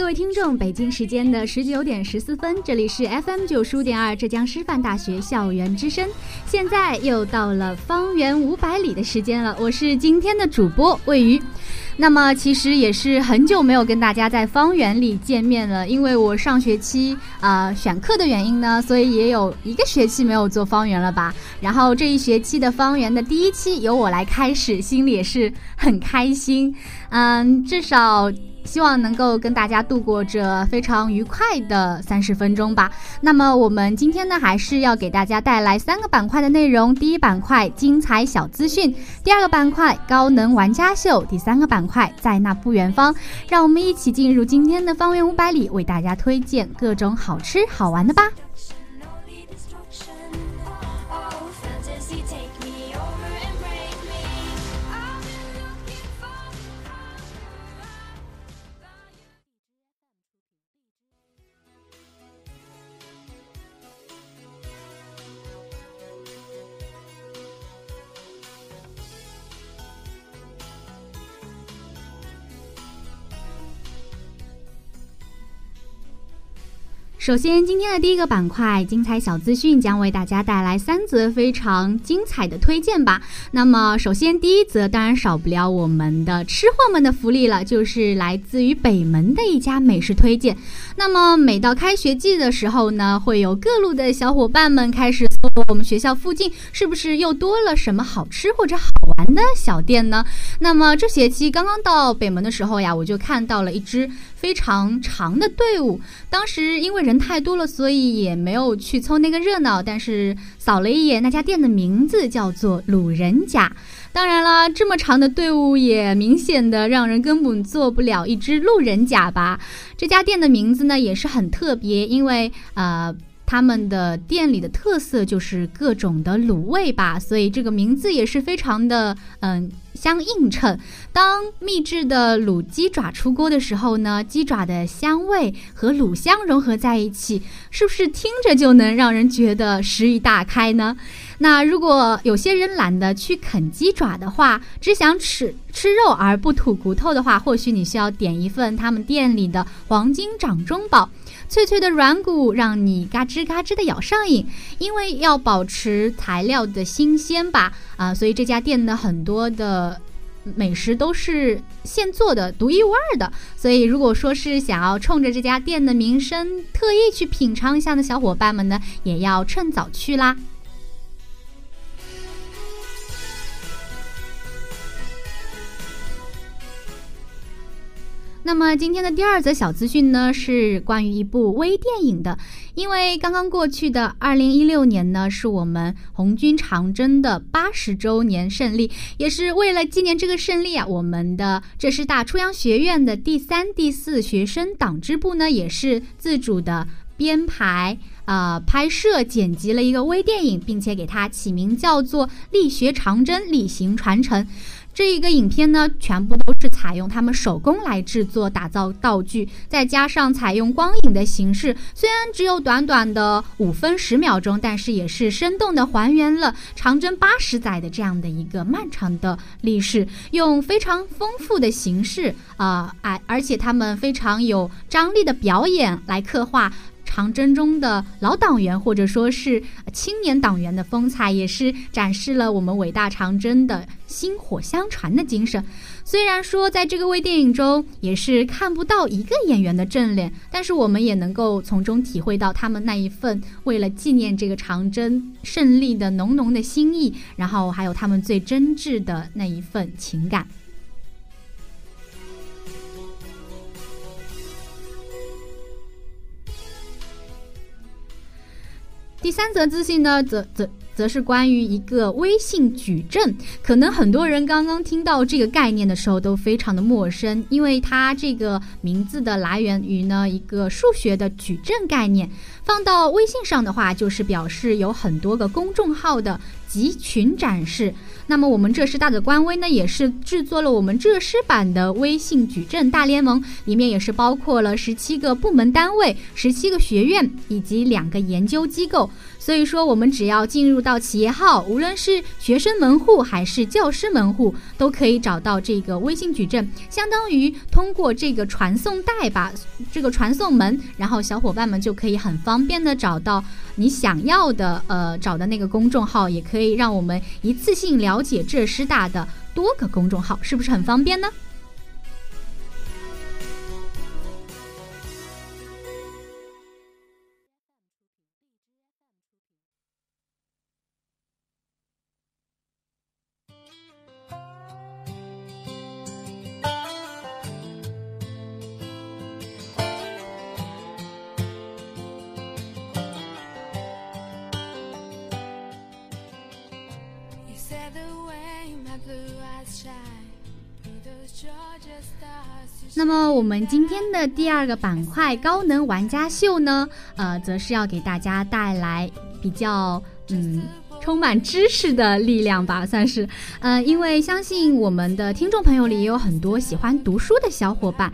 各位听众，北京时间的十九点十四分，这里是 FM 九十五点二浙江师范大学校园之声，现在又到了方圆五百里的时间了，我是今天的主播魏瑜。那么其实也是很久没有跟大家在方圆里见面了，因为我上学期啊选课的原因呢，所以也有一个学期没有做方圆了吧。然后这一学期的方圆的第一期由我来开始，心里也是很开心。嗯，至少。希望能够跟大家度过这非常愉快的三十分钟吧。那么我们今天呢，还是要给大家带来三个板块的内容：第一板块精彩小资讯，第二个板块高能玩家秀，第三个板块在那不远方。让我们一起进入今天的方圆五百里，为大家推荐各种好吃好玩的吧。首先，今天的第一个板块精彩小资讯将为大家带来三则非常精彩的推荐吧。那么，首先第一则当然少不了我们的吃货们的福利了，就是来自于北门的一家美食推荐。那么，每到开学季的时候呢，会有各路的小伙伴们开始我们学校附近是不是又多了什么好吃或者好玩的小店呢？那么这学期刚刚到北门的时候呀，我就看到了一支非常长的队伍。当时因为人太多了，所以也没有去凑那个热闹。但是扫了一眼那家店的名字，叫做鲁人甲。当然了，这么长的队伍也明显的让人根本做不了一只路人甲吧。这家店的名字呢也是很特别，因为呃。他们的店里的特色就是各种的卤味吧，所以这个名字也是非常的嗯相映衬。当秘制的卤鸡爪出锅的时候呢，鸡爪的香味和卤香融合在一起，是不是听着就能让人觉得食欲大开呢？那如果有些人懒得去啃鸡爪的话，只想吃吃肉而不吐骨头的话，或许你需要点一份他们店里的黄金掌中宝。脆脆的软骨让你嘎吱嘎吱的咬上瘾，因为要保持材料的新鲜吧，啊，所以这家店的很多的美食都是现做的、独一无二的。所以如果说是想要冲着这家店的名声特意去品尝一下的小伙伴们呢，也要趁早去啦。那么今天的第二则小资讯呢，是关于一部微电影的。因为刚刚过去的二零一六年呢，是我们红军长征的八十周年胜利，也是为了纪念这个胜利啊，我们的浙师大初阳学院的第三、第四学生党支部呢，也是自主的编排、啊拍摄、剪辑了一个微电影，并且给它起名叫做《力学长征，力行传承》。这一个影片呢，全部都是采用他们手工来制作、打造道具，再加上采用光影的形式，虽然只有短短的五分十秒钟，但是也是生动的还原了长征八十载的这样的一个漫长的历史，用非常丰富的形式啊，而而且他们非常有张力的表演来刻画。长征中的老党员或者说是青年党员的风采，也是展示了我们伟大长征的薪火相传的精神。虽然说在这个微电影中也是看不到一个演员的正脸，但是我们也能够从中体会到他们那一份为了纪念这个长征胜利的浓浓的心意，然后还有他们最真挚的那一份情感。第三则资讯呢，则则则是关于一个微信矩阵。可能很多人刚刚听到这个概念的时候都非常的陌生，因为它这个名字的来源于呢一个数学的矩阵概念。放到微信上的话，就是表示有很多个公众号的集群展示。那么我们浙师大的官微呢，也是制作了我们浙师版的微信矩阵大联盟，里面也是包括了十七个部门单位、十七个学院以及两个研究机构。所以说，我们只要进入到企业号，无论是学生门户还是教师门户，都可以找到这个微信矩阵，相当于通过这个传送带吧，这个传送门，然后小伙伴们就可以很方便的找到你想要的，呃，找的那个公众号，也可以让我们一次性了解浙师大的多个公众号，是不是很方便呢？我们今天的第二个板块高能玩家秀呢，呃，则是要给大家带来比较嗯充满知识的力量吧，算是，呃，因为相信我们的听众朋友里也有很多喜欢读书的小伙伴。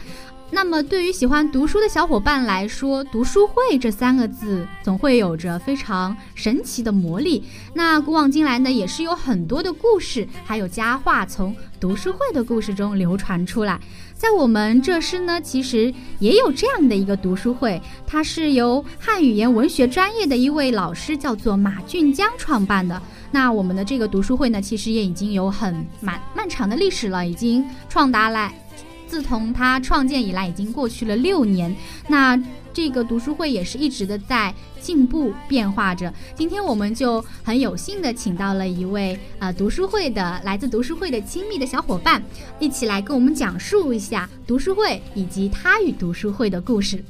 那么，对于喜欢读书的小伙伴来说，“读书会”这三个字总会有着非常神奇的魔力。那古往今来呢，也是有很多的故事，还有佳话从读书会的故事中流传出来。在我们浙师呢，其实也有这样的一个读书会，它是由汉语言文学专业的一位老师叫做马俊江创办的。那我们的这个读书会呢，其实也已经有很漫漫长的历史了，已经创达来。自从它创建以来，已经过去了六年。那这个读书会也是一直的在进步变化着。今天我们就很有幸的请到了一位呃读书会的来自读书会的亲密的小伙伴，一起来跟我们讲述一下读书会以及他与读书会的故事。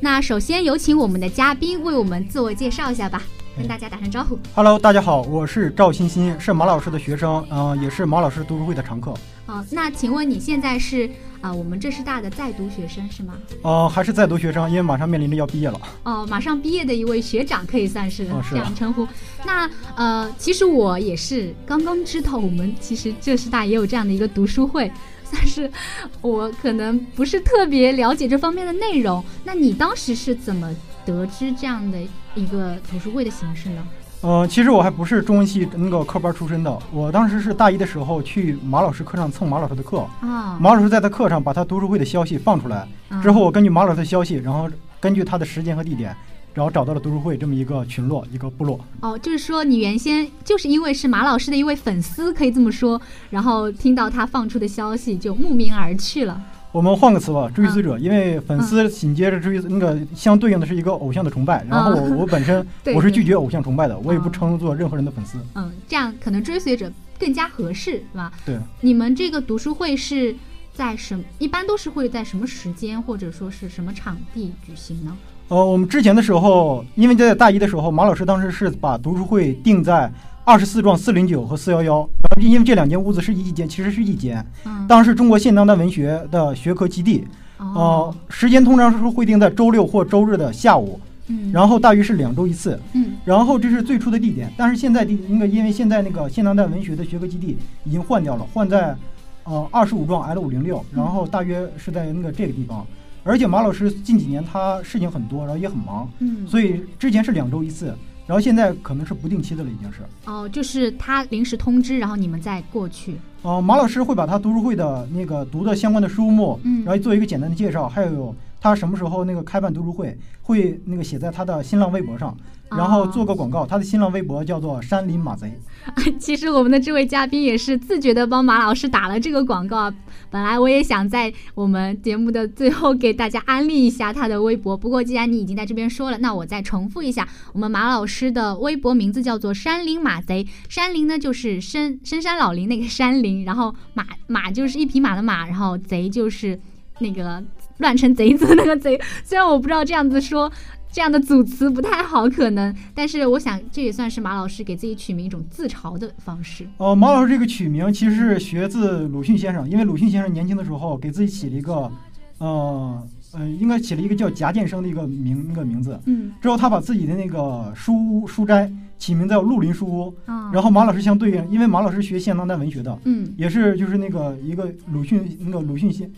那首先有请我们的嘉宾为我们自我介绍一下吧，跟大家打声招呼。Hello，大家好，我是赵欣欣，是马老师的学生，嗯，也是马老师读书会的常客。哦，那请问你现在是啊，我们浙师大的在读学生是吗？哦，还是在读学生，因为马上面临着要毕业了。哦，马上毕业的一位学长可以算是这样称呼。那呃，其实我也是刚刚知道，我们其实浙师大也有这样的一个读书会。但是，我可能不是特别了解这方面的内容。那你当时是怎么得知这样的一个读书会的形式呢？呃，其实我还不是中文系那个科班出身的。我当时是大一的时候去马老师课上蹭马老师的课啊。马老师在他课上把他读书会的消息放出来之后，我根据马老师的消息，然后根据他的时间和地点。然后找到了读书会这么一个群落，一个部落。哦，就是说你原先就是因为是马老师的一位粉丝，可以这么说，然后听到他放出的消息就慕名而去了。我们换个词吧，追随者，因为粉丝紧接着追那个相对应的是一个偶像的崇拜。然后我我本身 我是拒绝偶像崇拜的，我也不称作任何人的粉丝。嗯，这样可能追随者更加合适，是吧？对。你们这个读书会是在什？一般都是会在什么时间或者说是什么场地举行呢？呃，我们之前的时候，因为在大一的时候，马老师当时是把读书会定在二十四幢四零九和四幺幺，因为这两间屋子是一间，其实是一间。嗯。当时中国现当代文学的学科基地，呃，时间通常是会定在周六或周日的下午嗯，然后大约是两周一次。嗯然后这是最初的地点，但是现在地那个因为现在那个现当代文学的学科基地已经换掉了，换在呃二十五幢 L 五零六，然后大约是在那个这个地方。而且马老师近几年他事情很多，然后也很忙，嗯，所以之前是两周一次，然后现在可能是不定期的了，已经是。哦，就是他临时通知，然后你们再过去。呃，马老师会把他读书会的那个读的相关的书目，嗯然后做一个简单的介绍，还有他什么时候那个开办读书会，会那个写在他的新浪微博上，然后做个广告。他的新浪微博叫做山林马贼。其实我们的这位嘉宾也是自觉的帮马老师打了这个广告啊。本来我也想在我们节目的最后给大家安利一下他的微博，不过既然你已经在这边说了，那我再重复一下，我们马老师的微博名字叫做山林马贼。山林呢就是深深山老林那个山林，然后马马就是一匹马的马，然后贼就是那个乱成贼子的那个贼。虽然我不知道这样子说。这样的组词不太好，可能，但是我想这也算是马老师给自己取名一种自嘲的方式。呃，马老师这个取名其实是学自鲁迅先生，因为鲁迅先生年轻的时候给自己起了一个，呃呃，应该起了一个叫夹剑生的一个名那个名字。嗯之后他把自己的那个书屋书斋起名叫绿林书屋，啊，然后马老师相对应，因为马老师学现当代文学的，嗯也是就是那个一个鲁迅那个鲁迅先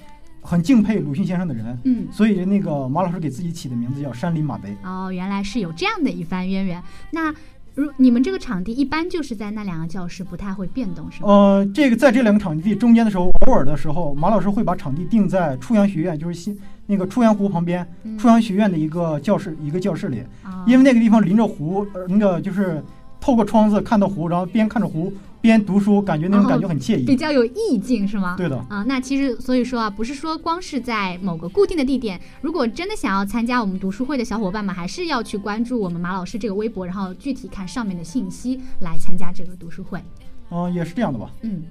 很敬佩鲁迅先生的人，嗯，所以那个马老师给自己起的名字叫山林马贼。哦，原来是有这样的一番渊源。那如你们这个场地一般就是在那两个教室，不太会变动，是吗？呃，这个在这两个场地中间的时候，偶尔的时候，马老师会把场地定在初阳学院，就是新那个初阳湖旁边，嗯初阳学院的一个教室一个教室里，啊因为那个地方临着湖，呃，那个就是透过窗子看到湖，然后边看着湖边读书，感觉那种感觉很惬意。比较有意境，是吗？对的，啊，那其实所以说啊，不是说光是在某个固定的地点，如果真的想要参加我们读书会的小伙伴们，还是要去关注我们马老师这个微博，然后具体看上面的信息来参加这个读书会。嗯、也是这样的吧。嗯，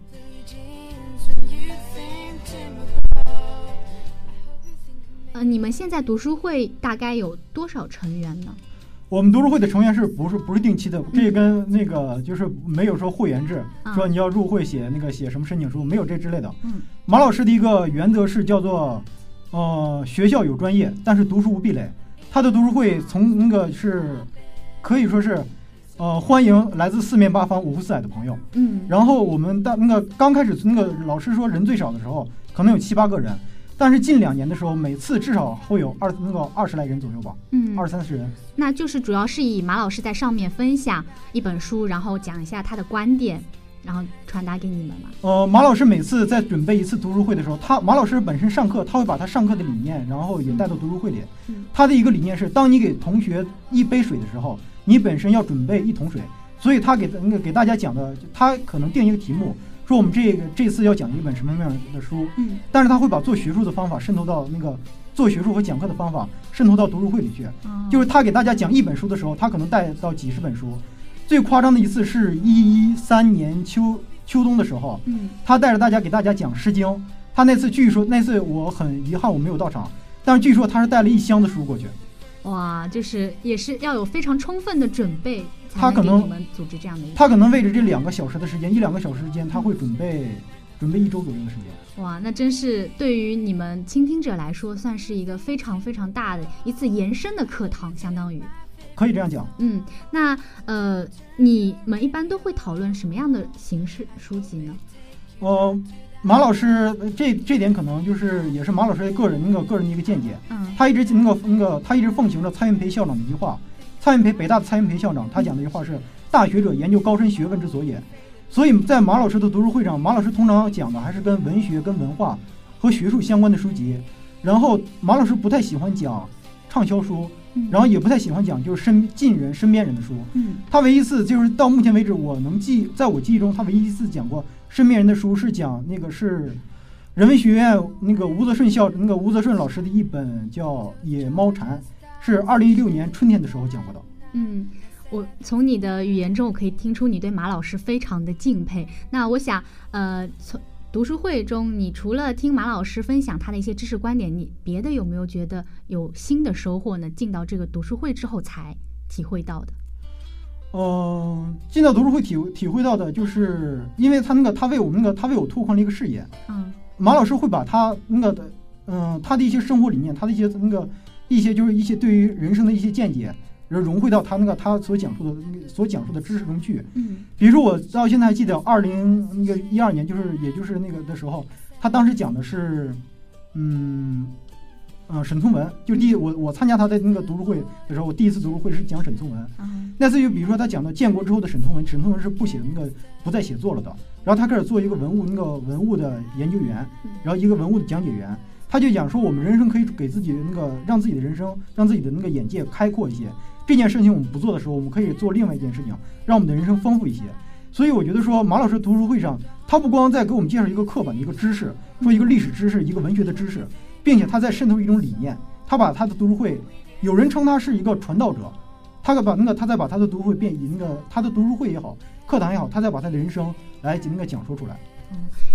呃，你们现在读书会大概有多少成员呢？我们读书会的成员是不是不是定期的？这跟那个就是没有说会员制，啊说你要入会写那个写什么申请书，没有这之类的。嗯马老师的一个原则是叫做，呃，学校有专业，但是读书无壁垒。他的读书会从那个是可以说是，呃，欢迎来自四面八方、五湖四海的朋友。嗯，然后我们的那个刚开始那个老师说人最少的时候，可能有七八个人，但是近两年的时候，每次至少会有二那个二十来人左右吧，嗯，二三十人。那就是主要是以马老师在上面分享一本书，然后讲一下他的观点，然后传达给你们嘛。呃，马老师每次在准备一次读书会的时候，他马老师本身上课，他会把他上课的理念，然后也带到读书会里。嗯他的一个理念是，当你给同学一杯水的时候，你本身要准备一桶水。所以他给那个给大家讲的，他可能定一个题目，说我们这个这次要讲一本什么样的书，嗯但是他会把做学术的方法渗透到那个做学术和讲课的方法渗透到读书会里去。哦就是他给大家讲一本书的时候，他可能带到几十本书。最夸张的一次是一一三年秋秋冬的时候，嗯他带着大家给大家讲《诗经》。他那次据说那次我很遗憾我没有到场，但是据说他是带了一箱子书过去。哇，就是也是要有非常充分的准备，才他可能组织这样的。他可能为了这两个小时的时间，一两个小时时间，他会准备准备一周左右的时间。哇，那真是对于你们倾听者来说，算是一个非常非常大的一次延伸的课堂，相当于。可以这样讲。嗯，那呃，你们一般都会讨论什么样的形式书籍呢？呃，马老师呃这这点可能就是也是马老师个人那个个人的一个见解。嗯他一直那个那个他一直奉行着蔡元培校长的一句话，蔡元培北大的蔡元培校长他讲的一句话是“大学者研究高深学问之所也”。所以在马老师的读书会上，马老师通常讲的还是跟文学、跟文化和学术相关的书籍。然后马老师不太喜欢讲畅销书，嗯然后也不太喜欢讲就是身近人、身边人的书。嗯他唯一一次就是到目前为止我能记，在我记忆中，他唯一一次讲过身边人的书是讲那个是人文学院那个吴泽顺校那个吴泽顺老师的一本叫《野猫蝉》，是二零一六年春天的时候讲过的。嗯，我从你的语言中，我可以听出你对马老师非常的敬佩。那我想，呃，从读书会中，你除了听马老师分享他的一些知识观点，你别的有没有觉得有新的收获呢？进到这个读书会之后才体会到的。嗯、进到读书会体体会到的就是，因为他那个他为我们那个他为我拓宽了一个视野。嗯马老师会把他那个的，嗯、他的一些生活理念，他的一些那个一些就是一些对于人生的一些见解，然后融汇到他那个他所讲述的那个所讲述的知识中去。嗯比如说我到现在还记得二零那个一二年，就是也就是那个的时候，他当时讲的是，嗯，呃，沈从文，就第一我我参加他的那个读书会的时候，我第一次读书会是讲沈从文。啊那次就比如说他讲到建国之后的沈从文，沈从文是不写那个不再写作了的，然后他开始做一个文物那个文物的研究员，然后一个文物的讲解员，他就讲说我们人生可以给自己那个让自己的人生让自己的那个眼界开阔一些，这件事情我们不做的时候，我们可以做另外一件事情，让我们的人生丰富一些。所以我觉得说马老师读书会上，他不光在给我们介绍一个课本的一个知识，说一个历史知识，一个文学的知识，并且他在渗透一种理念，他把他的读书会，有人称他是一个传道者，他把那个他再把他的读书会变以那个他的读书会也好，课堂也好，他再把他的人生来那个讲说出来。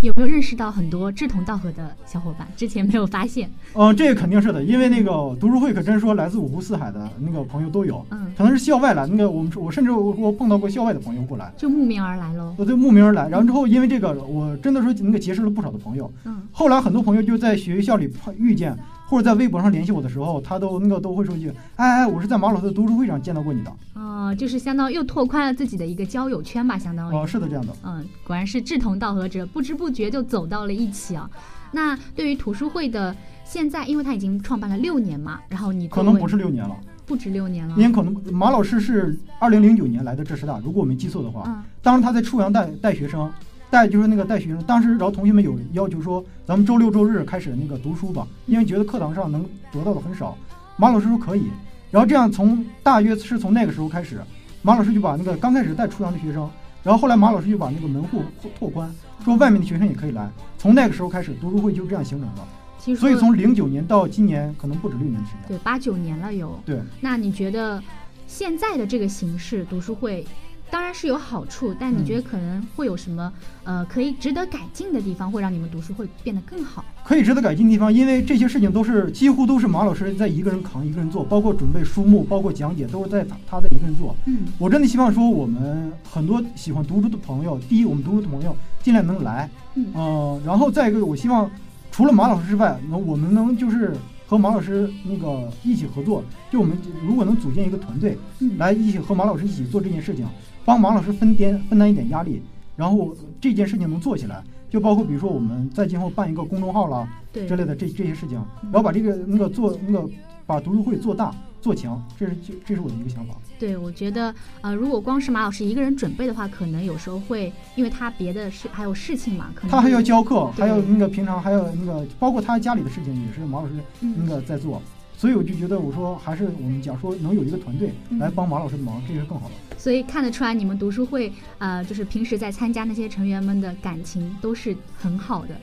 有没有认识到很多志同道合的小伙伴？之前没有发现。嗯，这个肯定是的，因为那个读书会可真说来自五湖四海的那个朋友都有，嗯，可能是校外来，那个我们我甚至我我碰到过校外的朋友过来，就慕名而来喽。我对慕名而来，然后之后因为这个，我真的说那个结识了不少的朋友。嗯，后来很多朋友就在学校里碰遇见，或者在微博上联系我的时候，他都那个都会说一句：“哎哎，我是在马老师的读书会上见到过你的。哦、就是相当于又拓宽了自己的一个交友圈吧，相”当于。哦，是的，这样的。嗯，果然是志同道合者，不知不觉就走到了一起啊。那对于图书会的现在，因为他已经创办了六年嘛，然后你可能不是六年了，不止六年了因，为可能马老师是二零零九年来的浙师大，如果我没记错的话。嗯当时他在初阳带带学生，带就是那个带学生。当时然后同学们有要求说，咱们周六周日开始那个读书吧，因为觉得课堂上能得到的很少。马老师说可以，然后这样从大约是从那个时候开始，马老师就把那个刚开始带初阳的学生，然后后来马老师就把那个门户拓拓宽，说外面的学生也可以来。从那个时候开始，读书会就这样形成的。其实所以从零九年到今年，可能不止六年的时间。对八九年了有。对，那你觉得现在的这个形式读书会，当然是有好处，但你觉得可能会有什么、呃可以值得改进的地方，会让你们读书会变得更好？可以值得改进的地方，因为这些事情都是几乎都是马老师在一个人扛一个人做，包括准备书目，包括讲解，都是在他他在一个人做。嗯我真的希望说，我们很多喜欢读书的朋友，第一，我们读书的朋友尽量能来，嗯呃，然后再一个，我希望除了马老师之外，能我们能就是和马老师那个一起合作，就我们如果能组建一个团队，嗯，来一起和马老师一起做这件事情，帮马老师分担分担一点压力，然后这件事情能做起来，就包括比如说我们在今后办一个公众号啦对之类的这这些事情，然后把这个那个做那个把读书会做大做强，这是这这是我的一个想法。对，我觉得呃，如果光是马老师一个人准备的话，可能有时候会因为他别的事还有事情嘛，可能他还要教课，还有那个平常还有那个包括他家里的事情也是马老师那嗯个在做，所以我就觉得我说还是我们讲说能有一个团队嗯。来帮马老师的忙，这是更好的。所以看得出来，你们读书会，呃，就是平时在参加那些成员们的感情都是很好的，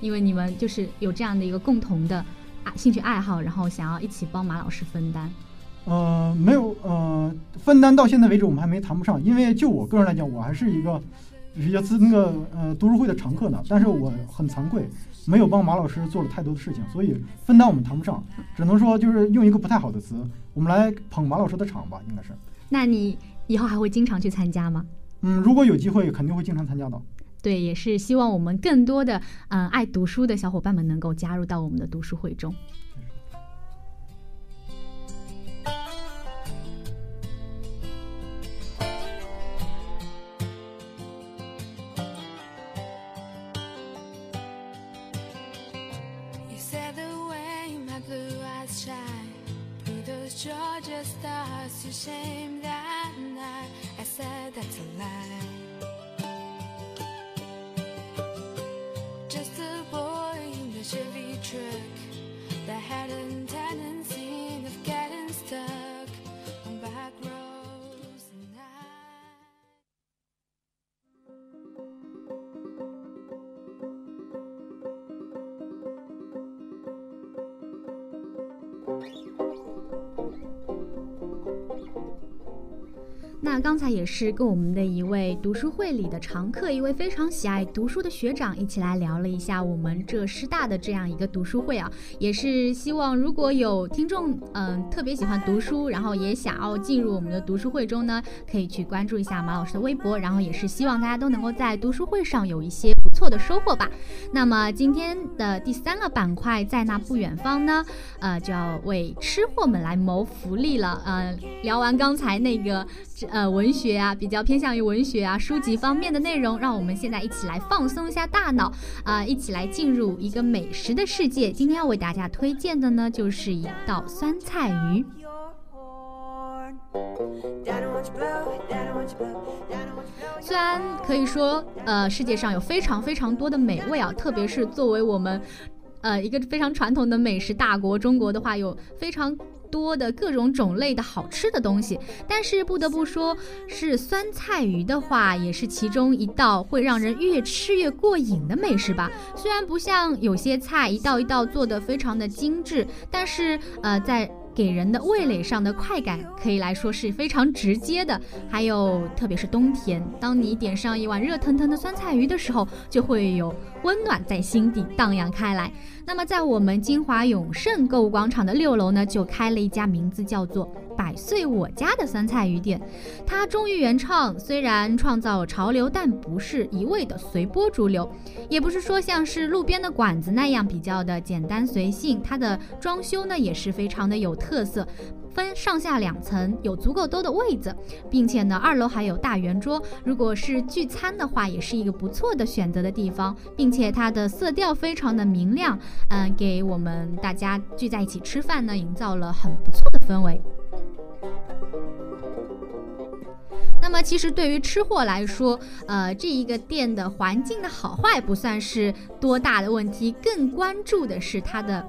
因为你们就是有这样的一个共同的啊兴趣爱好，然后想要一起帮马老师分担。呃，没有呃，分担到现在为止我们还没谈不上，因为就我个人来讲，我还是一个比较自那个呃读书会的常客呢，但是我很惭愧，没有帮马老师做了太多的事情，所以分担我们谈不上，只能说就是用一个不太好的词，我们来捧马老师的场吧，应该是。那你以后还会经常去参加吗？嗯，如果有机会，肯定会经常参加的。对，也是希望我们更多的嗯、爱读书的小伙伴们能够加入到我们的读书会中。那刚才也是跟我们的一位读书会里的常客，一位非常喜爱读书的学长一起来聊了一下我们浙师大的这样一个读书会啊，也是希望如果有听众嗯、特别喜欢读书，然后也想要进入我们的读书会中呢，可以去关注一下马老师的微博，然后也是希望大家都能够在读书会上有一些的收获吧。那么今天的第三个板块，在那不远方呢，呃，就要为吃货们来谋福利了。呃，聊完刚才那个呃文学啊，比较偏向于文学啊书籍方面的内容，让我们现在一起来放松一下大脑啊、一起来进入一个美食的世界。今天要为大家推荐的呢，就是一道酸菜鱼。虽然可以说，呃，世界上有非常非常多的美味啊，特别是作为我们，呃，一个非常传统的美食大国中国的话，有非常多的各种种类的好吃的东西。但是不得不说，是酸菜鱼的话，也是其中一道会让人越吃越过瘾的美食吧。虽然不像有些菜一道一道做的非常的精致，但是呃，在给人的味蕾上的快感，可以来说是非常直接的。还有，特别是冬天，当你点上一碗热腾腾的酸菜鱼的时候，就会有温暖在心底荡漾开来。那么，在我们金华永盛购物广场的六楼呢，就开了一家名字叫做“百岁我家”的酸菜鱼店。它忠于原创，虽然创造潮流，但不是一味的随波逐流，也不是说像是路边的馆子那样比较的简单随性。它的装修呢，也是非常的有特色。分上下两层，有足够多的位子，并且呢，二楼还有大圆桌。如果是聚餐的话，也是一个不错的选择的地方，并且它的色调非常的明亮，嗯、给我们大家聚在一起吃饭呢，营造了很不错的氛围。那么，其实对于吃货来说，呃，这一个店的环境的好坏不算是多大的问题，更关注的是它的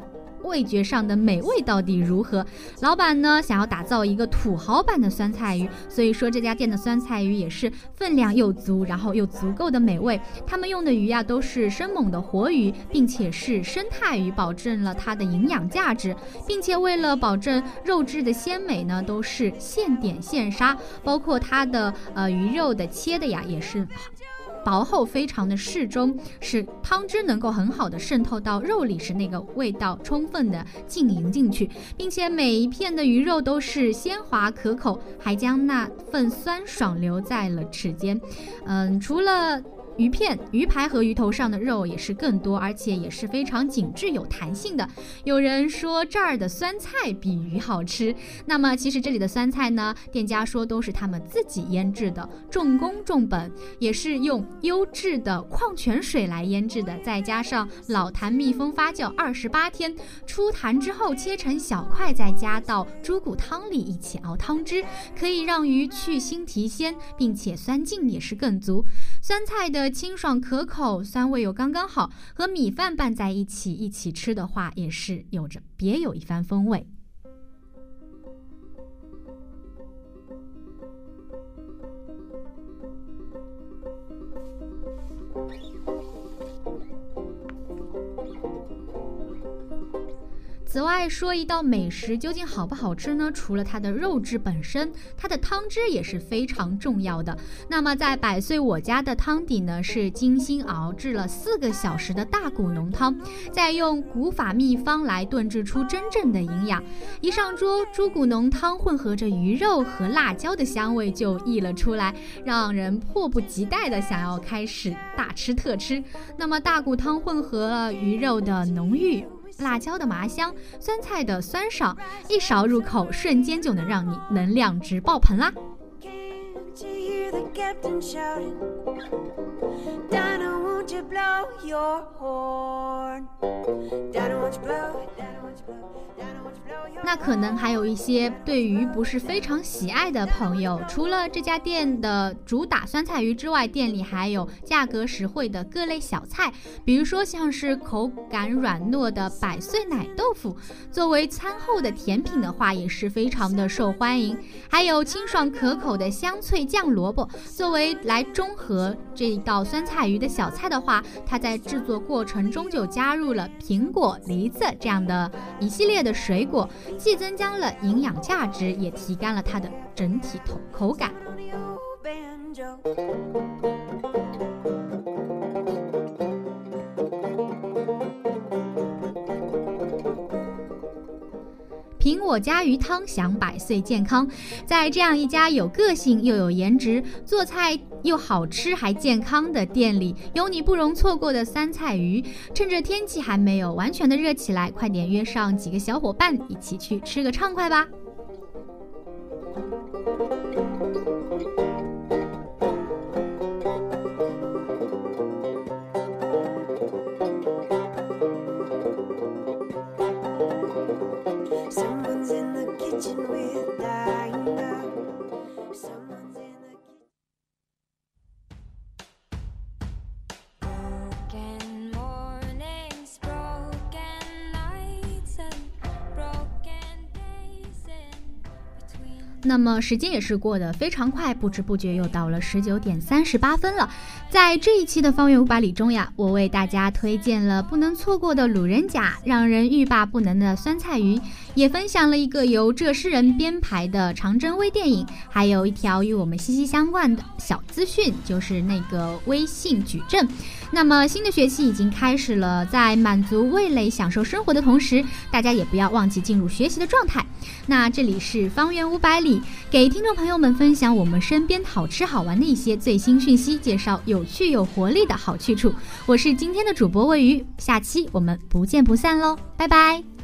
味觉上的美味到底如何。老板呢想要打造一个土豪版的酸菜鱼，所以说这家店的酸菜鱼也是分量又足，然后又足够的美味。他们用的鱼呀、都是生猛的活鱼，并且是生态鱼，保证了它的营养价值，并且为了保证肉质的鲜美呢，都是现点现杀，包括它的呃鱼肉的切的呀也是。薄厚非常的适中，使汤汁能够很好的渗透到肉里，使那个味道充分的浸淫进去，并且每一片的鱼肉都是鲜滑可口，还将那份酸爽留在了齿间。嗯，除了鱼片、鱼排和鱼头上的肉也是更多，而且也是非常紧致有弹性的。有人说这儿的酸菜比鱼好吃，那么其实这里的酸菜呢，店家说都是他们自己腌制的，重工重本，也是用优质的矿泉水来腌制的，再加上老坛密封发酵二十八天，出坛之后切成小块，再加到猪骨汤里一起熬汤汁，可以让鱼去腥提鲜，并且酸劲也是更足。酸菜的清爽可口，酸味又刚刚好，和米饭拌在一起一起吃的话，也是有着别有一番风味。此外，说一道美食究竟好不好吃呢？除了它的肉质本身，它的汤汁也是非常重要的。那么，在百岁我家的汤底呢，是精心熬制了四个小时的大骨浓汤，再用古法秘方来炖制出真正的营养。一上桌，猪骨浓汤混合着鱼肉和辣椒的香味就溢了出来，让人迫不及待的想要开始大吃特吃。那么，大骨汤混合了鱼肉的浓郁。辣椒的麻香，酸菜的酸爽，一勺入口，瞬间就能让你能量值爆棚啦！you blow your horn 那可能还有一些对于不是非常喜爱的朋友，除了这家店的主打酸菜鱼之外，店里还有价格实惠的各类小菜，比如说像是口感软糯的百岁奶豆腐，作为餐后的甜品的话也是非常的受欢迎。还有清爽可口的香脆酱萝卜，作为来中和这一道酸菜鱼的小菜的。话，它在制作过程中就加入了苹果、梨子这样的一系列的水果，既增加了营养价值，也提干了它的整体口口感。On the old banjo. 苹品我家鱼汤，享百岁健康。在这样一家有个性又有颜值、做菜又好吃还健康的店里，有你不容错过的酸菜鱼。趁着天气还没有完全的热起来，快点约上几个小伙伴一起去吃个畅快吧那么时间也是过得非常快，不知不觉又到了十九点三十八分了。在这一期的方圆五百里中呀，我为大家推荐了不能错过的鲁人甲，让人欲罢不能的酸菜鱼，也分享了一个由浙诗人编排的长征微电影，还有一条与我们息息相关的小资讯，就是那个微信矩阵。那么新的学期已经开始了，在满足味蕾、享受生活的同时，大家也不要忘记进入学习的状态。那这里是方圆五百里，给听众朋友们分享我们身边好吃好玩的一些最新讯息，介绍有趣有活力的好去处。我是今天的主播魏鱼，下期我们不见不散喽，拜拜。